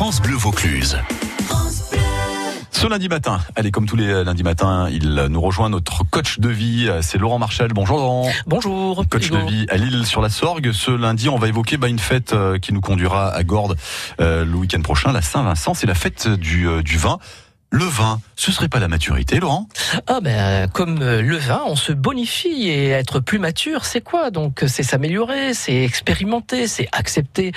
France Bleu Vaucluse. Ce lundi matin, allez, comme tous les lundis matins, il nous rejoint notre coach de vie, c'est Laurent Marchal. Bonjour Laurent. Bonjour. Coach Hugo. de vie à Lille sur la Sorgue. Ce lundi, on va évoquer bah, une fête euh, qui nous conduira à Gordes euh, le week-end prochain, la Saint-Vincent. C'est la fête du, euh, du vin. Le vin, ce serait pas la maturité, Laurent? Ah ben comme euh, le vin, on se bonifie et être plus mature, c'est quoi? Donc c'est s'améliorer, c'est expérimenter, c'est accepter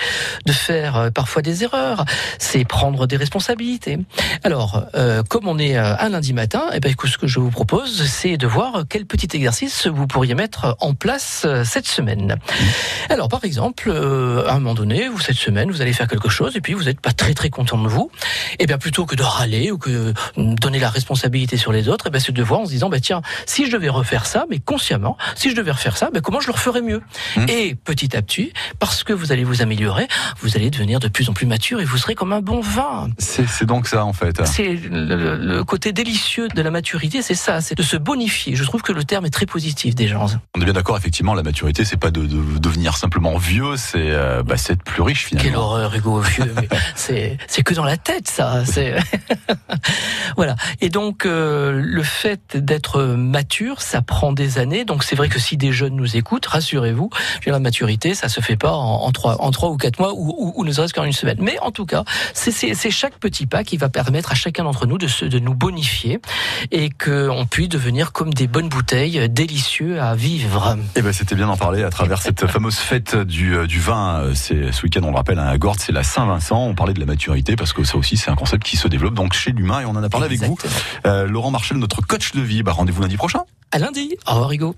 de faire euh, parfois des erreurs, c'est prendre des responsabilités. Alors euh, comme on est euh, un lundi matin, eh ben ce que je vous propose, c'est de voir quel petit exercice vous pourriez mettre en place cette semaine. Alors par exemple, euh, à un moment donné, vous cette semaine, vous allez faire quelque chose et puis vous n'êtes pas très très content de vous. Et bien plutôt que de râler ou que donner la responsabilité sur les autres, et ben c'est de voir en se disant bah tiens, si je devais refaire ça, mais consciemment, si je devais refaire ça, ben comment je le referais mieux Mmh. Et petit à petit, parce que vous allez vous améliorer, vous allez devenir de plus en plus mature et vous serez comme un bon vin. C'est donc ça, en fait. C'est le, côté délicieux de la maturité, c'est ça, c'est de se bonifier. Je trouve que le terme est très positif déjà. On est bien d'accord, effectivement, la maturité, c'est pas de, de devenir simplement vieux, c'est euh, bah, être plus riche, Quelle finalement. horreur, Hugo, vieux. c'est que dans la tête, ça. Voilà. Et donc, euh, le fait d'être mature, ça prend des années. Donc, c'est vrai que si des jeunes nous écoutent, rassurez-vous, la maturité, ça se fait pas en, en trois, en trois ou quatre mois ou, ou, ou ne serait-ce qu'en une semaine. Mais en tout cas, c'est, chaque petit pas qui va permettre à chacun d'entre nous de, se, de nous bonifier et qu'on puisse devenir comme des bonnes bouteilles délicieux à vivre. Eh ben, c'était bien d'en parler à travers cette fameuse fête du, euh, du vin. C'est ce week-end, on le rappelle, à Gordes, c'est la Saint-Vincent. On parlait de la maturité parce que ça aussi, c'est un concept qui se développe donc chez l'humain et on en a parlé avec vous. Euh, Laurent Marchal, notre coach de vie. Bah, rendez-vous lundi prochain. À lundi. Au revoir, Hugo.